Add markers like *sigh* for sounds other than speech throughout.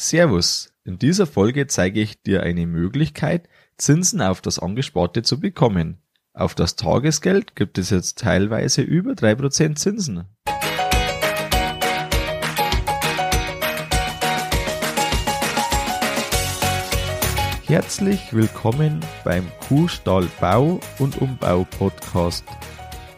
Servus. In dieser Folge zeige ich dir eine Möglichkeit, Zinsen auf das Angesparte zu bekommen. Auf das Tagesgeld gibt es jetzt teilweise über 3% Zinsen. Herzlich willkommen beim Kuhstall Bau und Umbau Podcast.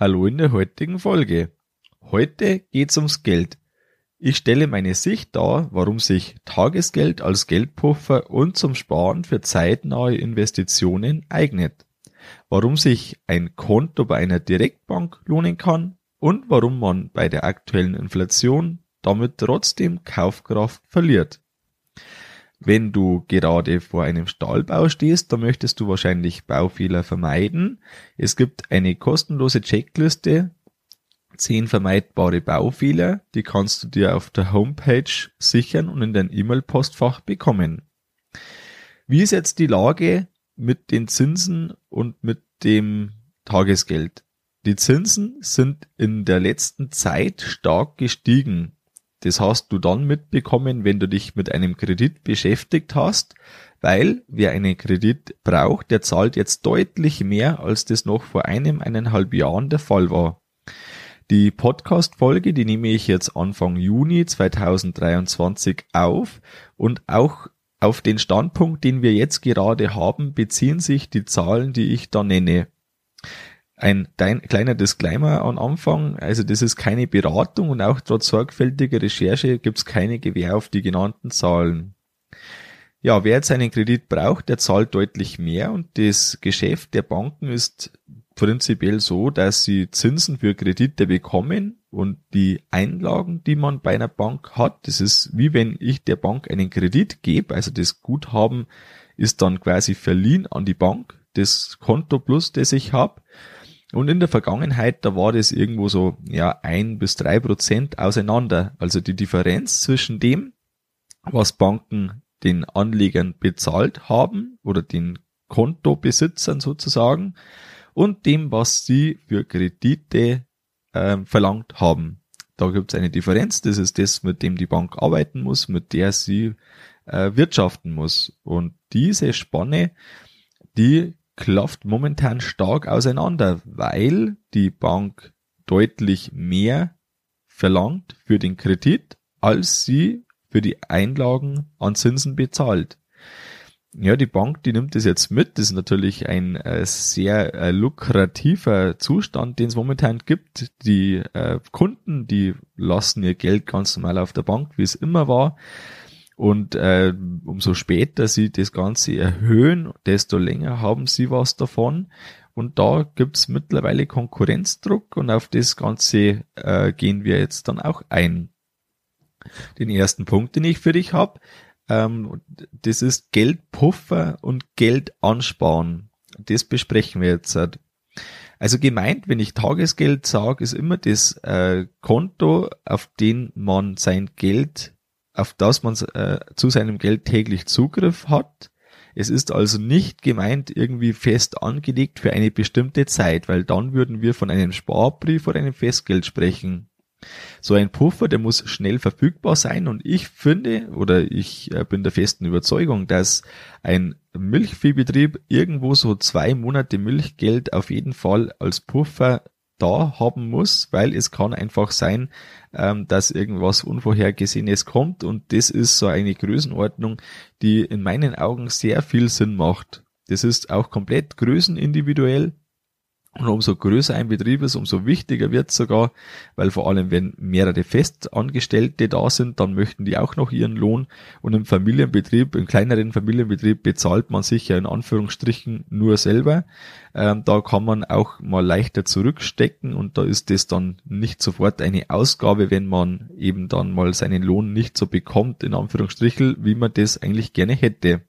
Hallo in der heutigen Folge. Heute geht's ums Geld. Ich stelle meine Sicht dar, warum sich Tagesgeld als Geldpuffer und zum Sparen für zeitnahe Investitionen eignet, warum sich ein Konto bei einer Direktbank lohnen kann und warum man bei der aktuellen Inflation damit trotzdem Kaufkraft verliert. Wenn du gerade vor einem Stahlbau stehst, dann möchtest du wahrscheinlich Baufehler vermeiden. Es gibt eine kostenlose Checkliste, 10 vermeidbare Baufehler, die kannst du dir auf der Homepage sichern und in dein E-Mail-Postfach bekommen. Wie ist jetzt die Lage mit den Zinsen und mit dem Tagesgeld? Die Zinsen sind in der letzten Zeit stark gestiegen. Das hast du dann mitbekommen, wenn du dich mit einem Kredit beschäftigt hast, weil wer einen Kredit braucht, der zahlt jetzt deutlich mehr, als das noch vor einem, eineinhalb Jahren der Fall war. Die Podcast-Folge, die nehme ich jetzt Anfang Juni 2023 auf und auch auf den Standpunkt, den wir jetzt gerade haben, beziehen sich die Zahlen, die ich da nenne. Ein kleiner Disclaimer am Anfang, also das ist keine Beratung und auch trotz sorgfältiger Recherche gibt es keine Gewähr auf die genannten Zahlen. Ja, wer jetzt einen Kredit braucht, der zahlt deutlich mehr und das Geschäft der Banken ist prinzipiell so, dass sie Zinsen für Kredite bekommen und die Einlagen, die man bei einer Bank hat, das ist wie wenn ich der Bank einen Kredit gebe, also das Guthaben ist dann quasi verliehen an die Bank, das Konto plus, das ich habe und in der Vergangenheit, da war das irgendwo so, ja, ein bis drei Prozent auseinander. Also die Differenz zwischen dem, was Banken den Anlegern bezahlt haben oder den Kontobesitzern sozusagen und dem, was sie für Kredite äh, verlangt haben. Da gibt es eine Differenz, das ist das, mit dem die Bank arbeiten muss, mit der sie äh, wirtschaften muss. Und diese Spanne, die klafft momentan stark auseinander, weil die Bank deutlich mehr verlangt für den Kredit, als sie für die Einlagen an Zinsen bezahlt. Ja, die Bank, die nimmt das jetzt mit. Das ist natürlich ein äh, sehr äh, lukrativer Zustand, den es momentan gibt. Die äh, Kunden, die lassen ihr Geld ganz normal auf der Bank, wie es immer war. Und äh, umso später sie das Ganze erhöhen, desto länger haben sie was davon. Und da gibt's mittlerweile Konkurrenzdruck und auf das Ganze äh, gehen wir jetzt dann auch ein. Den ersten Punkt, den ich für dich habe, ähm, das ist Geldpuffer und Geld ansparen. Das besprechen wir jetzt. Also gemeint, wenn ich Tagesgeld sage, ist immer das äh, Konto, auf den man sein Geld auf das man äh, zu seinem Geld täglich Zugriff hat. Es ist also nicht gemeint irgendwie fest angelegt für eine bestimmte Zeit, weil dann würden wir von einem Sparbrief oder einem Festgeld sprechen. So ein Puffer, der muss schnell verfügbar sein und ich finde oder ich äh, bin der festen Überzeugung, dass ein Milchviehbetrieb irgendwo so zwei Monate Milchgeld auf jeden Fall als Puffer da haben muss, weil es kann einfach sein, ähm, dass irgendwas Unvorhergesehenes kommt und das ist so eine Größenordnung, die in meinen Augen sehr viel Sinn macht. Das ist auch komplett größenindividuell Und umso größer ein Betrieb ist, umso wichtiger wird sogar, weil vor allem, wenn mehrere Festangestellte da sind, dann möchten die auch noch ihren Lohn. Und im Familienbetrieb, im kleineren Familienbetrieb bezahlt man sich ja in Anführungsstrichen nur selber. Ähm, da kann man auch mal leichter zurückstecken und da ist das dann nicht sofort eine Ausgabe, wenn man eben dann mal seinen Lohn nicht so bekommt, in Anführungsstrichen, wie man das eigentlich gerne hätte.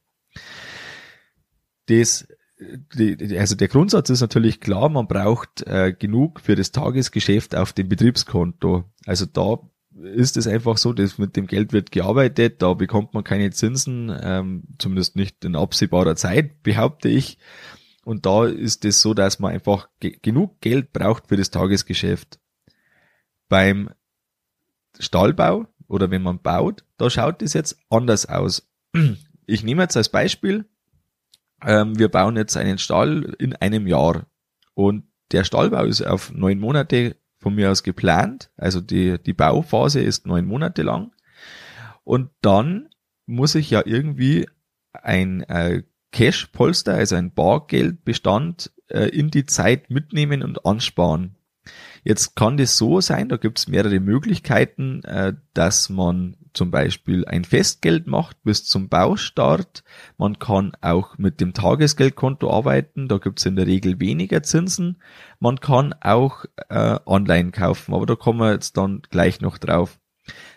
Das also der Grundsatz ist natürlich klar, man braucht äh, genug für das Tagesgeschäft auf dem Betriebskonto. Also da ist es einfach so, dass mit dem Geld wird gearbeitet, da bekommt man keine Zinsen, ähm, zumindest nicht in absehbarer Zeit, behaupte ich. Und da ist es so, dass man einfach ge genug Geld braucht für das Tagesgeschäft. Beim Stallbau oder wenn man baut, da schaut es jetzt anders aus. Ich nehme jetzt als Beispiel ähm, wir bauen jetzt einen Stall in einem Jahr. Und der Stallbau ist auf neun Monate von mir aus geplant. Also die, die Bauphase ist neun Monate lang. Und dann muss ich ja irgendwie ein äh, Cash-Polster, also ein Bargeldbestand äh, in die Zeit mitnehmen und ansparen. Jetzt kann das so sein, da gibt es mehrere Möglichkeiten, äh, dass man zum Beispiel ein Festgeld macht bis zum Baustart. Man kann auch mit dem Tagesgeldkonto arbeiten, da gibt es in der Regel weniger Zinsen. Man kann auch äh, online kaufen, aber da kommen wir jetzt dann gleich noch drauf.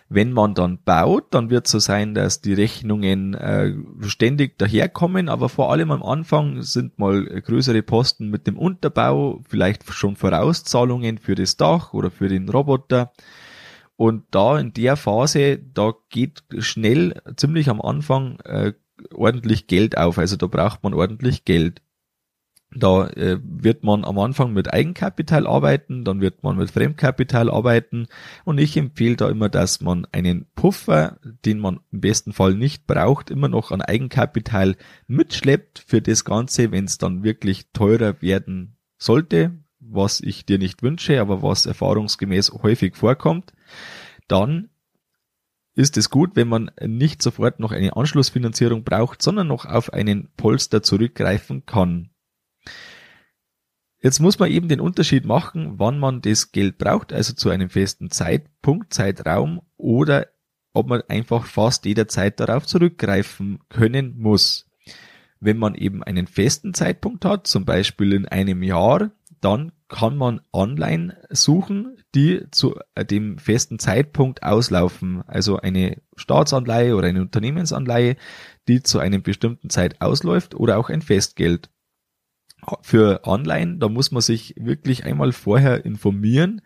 Wenn man dann baut, dann wird es so sein, dass die Rechnungen äh, ständig daherkommen, aber vor allem am Anfang sind mal größere Posten mit dem Unterbau, vielleicht schon Vorauszahlungen für das Dach oder für den Roboter. Und da in der Phase, da geht schnell, ziemlich am Anfang, äh, ordentlich Geld auf. Also da braucht man ordentlich Geld. Da äh, wird man am Anfang mit Eigenkapital arbeiten, dann wird man mit Fremdkapital arbeiten und ich empfehle da immer, dass man einen Puffer, den man im besten Fall nicht braucht, immer noch an Eigenkapital mitschleppt für das Ganze, wenn es dann wirklich teurer werden sollte, was ich dir nicht wünsche, aber was erfahrungsgemäß häufig vorkommt, dann ist es gut, wenn man nicht sofort noch eine Anschlussfinanzierung braucht, sondern noch auf einen Polster zurückgreifen kann. Jetzt muss man eben den Unterschied machen, wann man das Geld braucht, also zu einem festen Zeitpunkt, Zeitraum oder ob man einfach fast jederzeit darauf zurückgreifen können muss. Wenn man eben einen festen Zeitpunkt hat, zum Beispiel in einem Jahr, dann kann man online suchen, die zu dem festen Zeitpunkt auslaufen. Also eine Staatsanleihe oder eine Unternehmensanleihe, die zu einem bestimmten Zeit ausläuft oder auch ein Festgeld für online, da muss man sich wirklich einmal vorher informieren.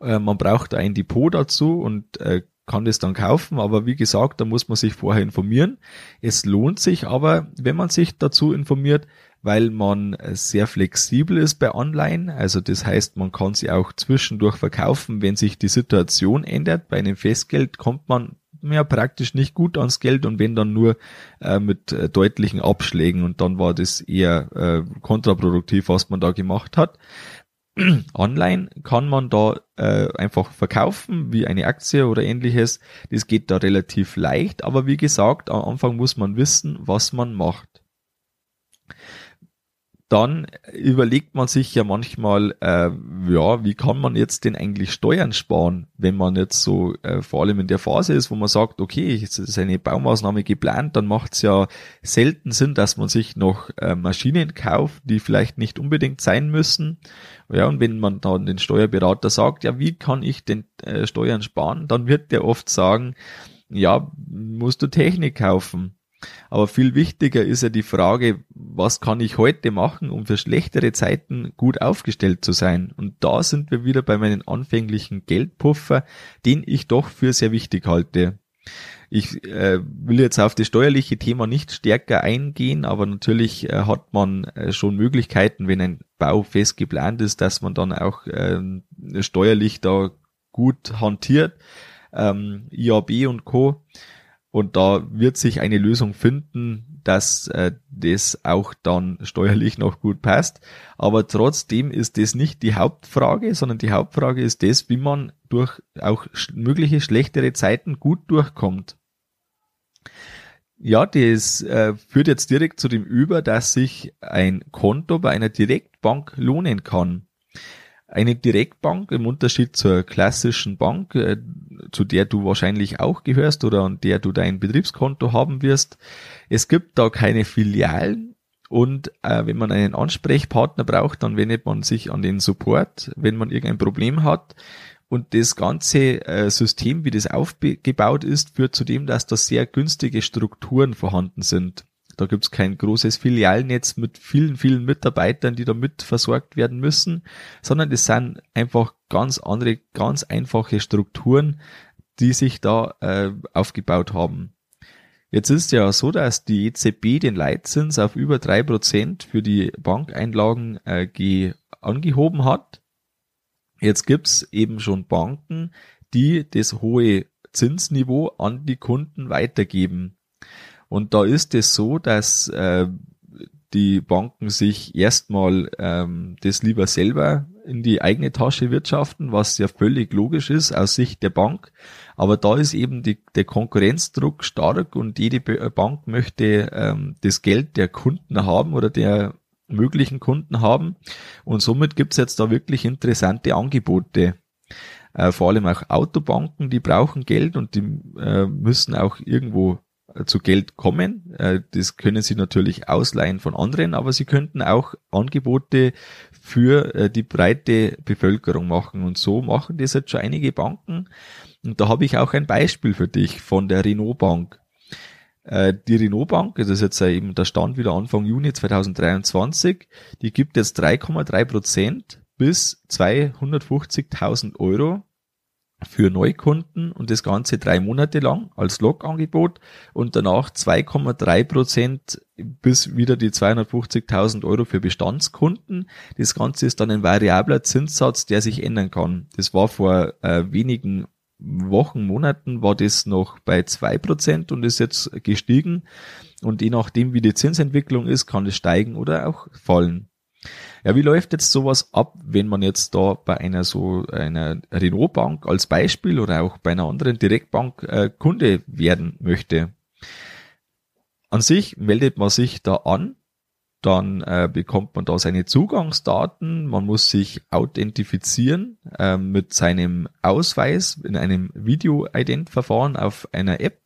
Äh, man braucht ein Depot dazu und äh, kann das dann kaufen, aber wie gesagt, da muss man sich vorher informieren. Es lohnt sich aber, wenn man sich dazu informiert, weil man sehr flexibel ist bei Online. Also das heißt, man kann sie auch zwischendurch verkaufen, wenn sich die Situation ändert. Bei einem Festgeld kommt man ja praktisch nicht gut ans Geld und wenn dann nur äh, mit äh, deutlichen Abschlägen und dann war das eher äh, kontraproduktiv, was man da gemacht hat. *clears throat* Online kann man da äh, einfach verkaufen, wie eine Aktie oder ähnliches. Das geht da relativ leicht, aber wie gesagt, am Anfang muss man wissen, was man macht dann überlegt man sich ja manchmal, äh, ja, wie kann man jetzt denn eigentlich Steuern sparen, wenn man jetzt so äh, vor allem in der Phase ist, wo man sagt, okay, es ist eine Baumaßnahme geplant, dann macht es ja selten Sinn, dass man sich noch äh, Maschinen kauft, die vielleicht nicht unbedingt sein müssen. Ja, und wenn man dann den Steuerberater sagt, ja, wie kann ich denn äh, Steuern sparen, dann wird der oft sagen, ja, musst du Technik kaufen. Aber viel wichtiger ist ja die Frage, was kann ich heute machen, um für schlechtere Zeiten gut aufgestellt zu sein? Und da sind wir wieder bei meinen anfänglichen Geldpuffer, den ich doch für sehr wichtig halte. Ich äh, will jetzt auf das steuerliche Thema nicht stärker eingehen, aber natürlich äh, hat man äh, schon Möglichkeiten, wenn ein Bau fest geplant ist, dass man dann auch äh, steuerlich da gut hantiert. Ähm, IAB und Co. Und da wird sich eine Lösung finden, dass äh, das auch dann steuerlich noch gut passt. Aber trotzdem ist das nicht die Hauptfrage, sondern die Hauptfrage ist das, wie man durch auch mögliche schlechtere Zeiten gut durchkommt. Ja, das äh, führt jetzt direkt zu dem über, dass sich ein Konto bei einer Direktbank lohnen kann. Eine Direktbank im Unterschied zur klassischen Bank, äh, zu der du wahrscheinlich auch gehörst oder an der du dein Betriebskonto haben wirst. Es gibt da keine Filialen und äh, wenn man einen Ansprechpartner braucht, dann wendet man sich an den Support, wenn man irgendein Problem hat. Und das ganze äh, System, wie das aufgebaut ist, führt zu dem, dass da sehr günstige Strukturen vorhanden sind. Da gibt's kein großes Filialnetz mit vielen, vielen Mitarbeitern, die da mit versorgt werden müssen, sondern das sind einfach ganz andere, ganz einfache Strukturen, die sich da äh, aufgebaut haben. Jetzt ist ja so, dass die EZB den Leitzins auf über drei Prozent für die Bankeinlagen äh, angehoben hat. Jetzt gibt's eben schon Banken, die das hohe Zinsniveau an die Kunden weitergeben. Und da ist es so, dass äh, die Banken sich erstmal ähm, das lieber selber in die eigene Tasche wirtschaften, was ja völlig logisch ist aus Sicht der Bank. Aber da ist eben die, der Konkurrenzdruck stark und jede äh, Bank möchte ähm, das Geld der Kunden haben oder der möglichen Kunden haben. Und somit gibt's jetzt da wirklich interessante Angebote. Äh, vor allem auch Autobanken, die brauchen Geld und die äh, müssen auch irgendwo zu Geld kommen. Äh, das können Sie natürlich ausleihen von anderen, aber Sie könnten auch Angebote für äh, die breite Bevölkerung machen. Und so machen das jetzt schon einige Banken. Und da habe ich auch ein Beispiel für dich von der Renault Bank. Äh, die Renault Bank, das ist jetzt eben der Stand wieder Anfang Juni 2023, die gibt jetzt 3,3 Prozent bis 250.000 Euro für Neukunden und das Ganze drei Monate lang als Log-Angebot und danach 2,3 Prozent bis wieder die 250.000 Euro für Bestandskunden. Das Ganze ist dann ein variabler Zinssatz, der sich ändern kann. Das war vor äh, wenigen Wochen, Monaten war das noch bei zwei Prozent und ist jetzt gestiegen. Und je nachdem, wie die Zinsentwicklung ist, kann es steigen oder auch fallen. Ja, wie läuft jetzt sowas ab, wenn man jetzt da bei einer so einer Renault Bank als Beispiel oder auch bei einer anderen Direktbank äh, Kunde werden möchte? An sich meldet man sich da an, dann äh, bekommt man da seine Zugangsdaten, man muss sich authentifizieren äh, mit seinem Ausweis in einem Video-Ident-Verfahren auf einer App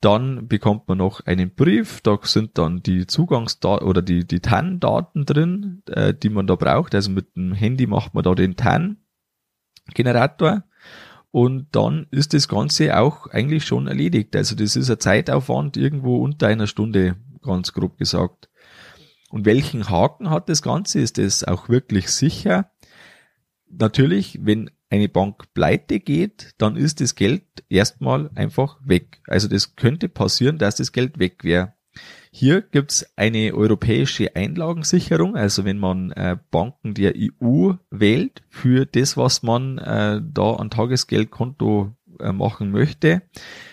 dann bekommt man noch einen Brief, da sind dann die Zugangsdaten oder die, die TAN-Daten drin, äh, die man da braucht. Also mit dem Handy macht man da den TAN-Generator. Und dann ist das Ganze auch eigentlich schon erledigt. Also das ist ein Zeitaufwand irgendwo unter einer Stunde, ganz grob gesagt. Und welchen Haken hat das Ganze? Ist das auch wirklich sicher? Natürlich, wenn eine Bank pleite geht, dann ist das Geld erstmal einfach weg. Also das könnte passieren, dass das Geld weg wäre. Hier gibt's eine europäische Einlagensicherung, also wenn man äh, Banken der EU wählt für das, was man äh, da an Tagesgeldkonto äh, machen möchte,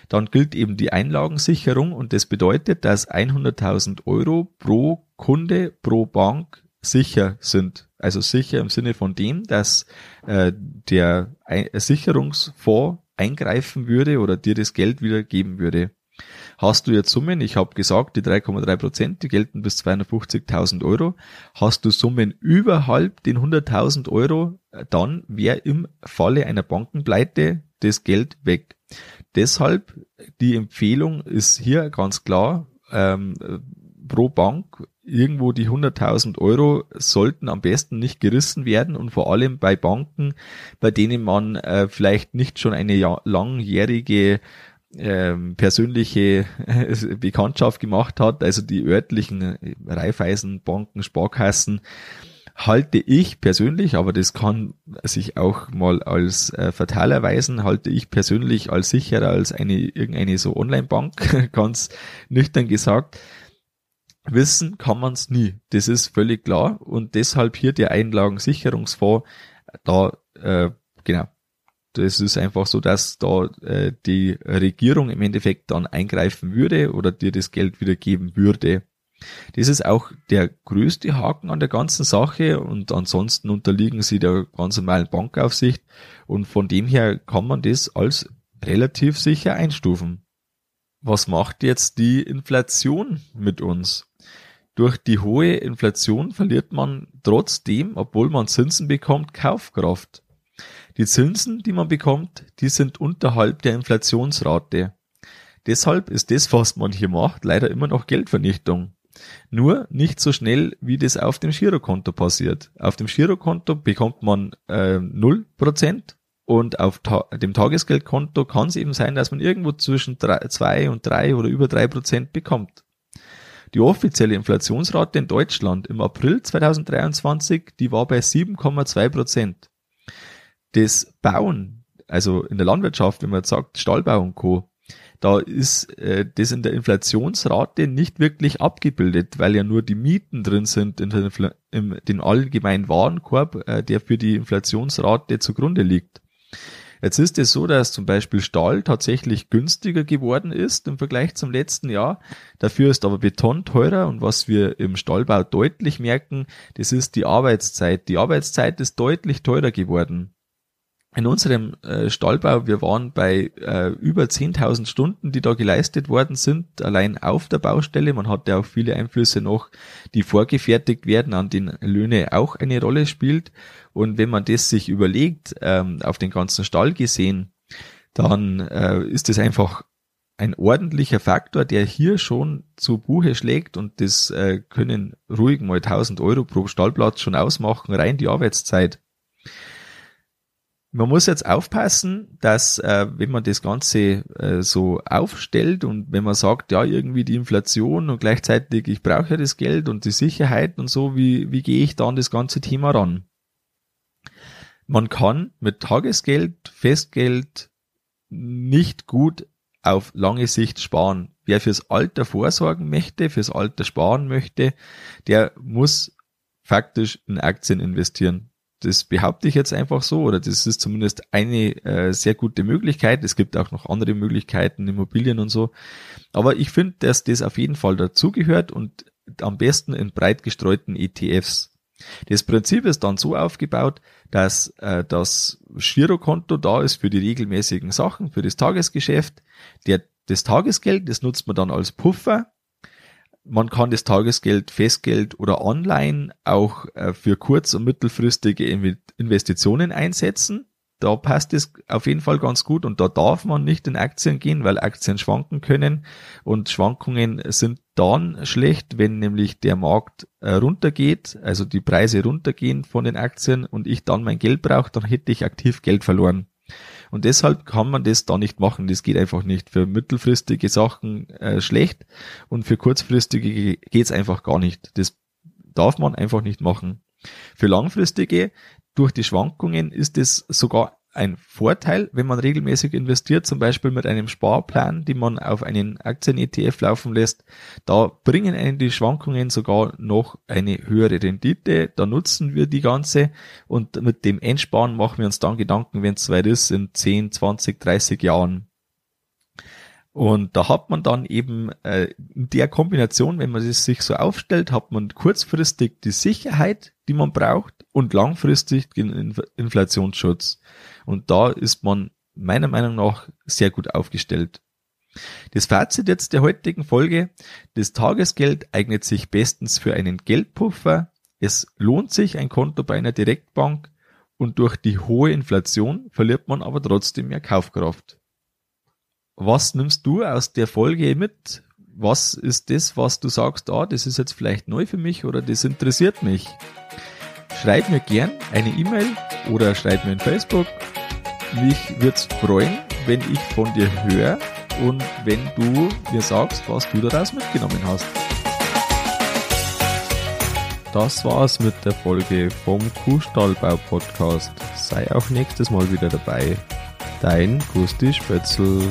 dann gilt eben die Einlagensicherung und das bedeutet, dass 100.000 Euro pro Kunde pro Bank sicher sind. Also sicher im Sinne von dem, dass äh, der Sicherungsfonds eingreifen würde oder dir das Geld wieder geben würde. Hast du jetzt Summen, ich habe gesagt, die 3,3 Prozent, die gelten bis 250.000 Euro. Hast du Summen überhalb den 100.000 Euro, dann wäre im Falle einer Bankenpleite das Geld weg. Deshalb die Empfehlung ist hier ganz klar, ähm, pro Bank irgendwo die 100.000 Euro sollten am besten nicht gerissen werden und vor allem bei Banken, bei denen man äh, vielleicht nicht schon eine langjährige ähm, persönliche *laughs* Bekanntschaft gemacht hat, also die örtlichen äh, Raiffeisenbanken, Sparkassen, halte ich persönlich, aber das kann sich auch mal als äh, fatal erweisen, halte ich persönlich als sicherer als eine irgendeine so Online-Bank, *laughs* ganz nüchtern gesagt Wissen kann man es nie. Das ist völlig klar. Und deshalb hier der Einlagensicherungsfonds, da, äh, genau. Das ist einfach so, dass da äh, die Regierung im Endeffekt dann eingreifen würde oder dir das Geld wieder geben würde. Das ist auch der größte Haken an der ganzen Sache und ansonsten unterliegen sie der ganz normalen Bankaufsicht und von dem her kann man das als relativ sicher einstufen. Was macht jetzt die Inflation mit uns? Durch die hohe Inflation verliert man trotzdem, obwohl man Zinsen bekommt, Kaufkraft. Die Zinsen, die man bekommt, die sind unterhalb der Inflationsrate. Deshalb ist das, was man hier macht, leider immer noch Geldvernichtung. Nur nicht so schnell, wie das auf dem Girokonto passiert. Auf dem Girokonto bekommt man äh, 0% und auf ta dem Tagesgeldkonto kann es eben sein, dass man irgendwo zwischen 2 und 3 oder über 3% bekommt. Die offizielle Inflationsrate in Deutschland im April 2023, die war bei 7,2 Prozent. Das Bauen, also in der Landwirtschaft, wenn man jetzt sagt Stallbau und Co., da ist äh, das in der Inflationsrate nicht wirklich abgebildet, weil ja nur die Mieten drin sind in den allgemeinen Warenkorb, äh, der für die Inflationsrate zugrunde liegt. Jetzt ist es so, dass zum Beispiel Stahl tatsächlich günstiger geworden ist im Vergleich zum letzten Jahr. Dafür ist aber Beton teurer und was wir im Stahlbau deutlich merken, das ist die Arbeitszeit. Die Arbeitszeit ist deutlich teurer geworden in unserem äh, Stallbau, wir waren bei äh, über 10.000 Stunden, die da geleistet worden sind, allein auf der Baustelle. Man hat ja auch viele Einflüsse noch, die vorgefertigt werden, an denen Löhne auch eine Rolle spielt. Und wenn man das sich überlegt, ähm, auf den ganzen Stall gesehen, dann äh, ist es einfach ein ordentlicher Faktor, der hier schon zu Buche schlägt und das äh, können ruhig mal 1000 Euro pro Stallplatz schon ausmachen, rein die Arbeitszeit. Man muss jetzt aufpassen, dass äh, wenn man das Ganze äh, so aufstellt und wenn man sagt, ja, irgendwie die Inflation und gleichzeitig ich brauche ja das Geld und die Sicherheit und so, wie, wie gehe ich da an das ganze Thema ran? Man kann mit Tagesgeld, Festgeld nicht gut auf lange Sicht sparen. Wer fürs Alter vorsorgen möchte, fürs Alter sparen möchte, der muss faktisch in Aktien investieren. Das behaupte ich jetzt einfach so, oder das ist zumindest eine äh, sehr gute Möglichkeit. Es gibt auch noch andere Möglichkeiten, Immobilien und so. Aber ich finde, dass das auf jeden Fall dazugehört und am besten in breit gestreuten ETFs. Das Prinzip ist dann so aufgebaut, dass äh, das Girokonto da ist für die regelmäßigen Sachen, für das Tagesgeschäft. Der, das Tagesgeld, das nutzt man dann als Puffer man kann das Tagesgeld, Festgeld oder online auch äh, für kurz- und mittelfristige Investitionen einsetzen. Da passt es auf jeden Fall ganz gut und da darf man nicht in Aktien gehen, weil Aktien schwanken können und Schwankungen sind dann schlecht, wenn nämlich der Markt äh, runtergeht, also die Preise runtergehen von den Aktien und ich dann mein Geld brauche, dann hätte ich aktiv Geld verloren. Und deshalb kann man das da nicht machen. Das geht einfach nicht. Für mittelfristige Sachen äh, schlecht und für kurzfristige geht's einfach gar nicht. Das darf man einfach nicht machen. Für langfristige, durch die Schwankungen ist es sogar ein Vorteil, wenn man regelmäßig investiert, zum Beispiel mit einem Sparplan, den man auf einen Aktien-ETF laufen lässt. Da bringen einen die Schwankungen sogar noch eine höhere Rendite. Da nutzen wir die ganze und mit dem Endsparen machen wir uns dann Gedanken, wenn es weit ist, in 10, 20, 30 Jahren. Und da hat man dann eben äh, in der Kombination, wenn man es sich so aufstellt, hat man kurzfristig die Sicherheit, die man braucht und langfristig den Inflationsschutz. Und da ist man meiner Meinung nach sehr gut aufgestellt. Das Fazit jetzt der heutigen Folge. Das Tagesgeld eignet sich bestens für einen Geldpuffer. Es lohnt sich ein Konto bei einer Direktbank und durch die hohe Inflation verliert man aber trotzdem mehr Kaufkraft. Was nimmst du aus der Folge mit? Was ist das, was du sagst, ah, das ist jetzt vielleicht neu für mich oder das interessiert mich? Schreib mir gern eine E-Mail oder schreib mir in Facebook. Mich würde es freuen, wenn ich von dir höre und wenn du mir sagst, was du daraus mitgenommen hast. Das war's mit der Folge vom Kuhstallbau Podcast. Sei auch nächstes Mal wieder dabei. Dein Gusti Spötzl.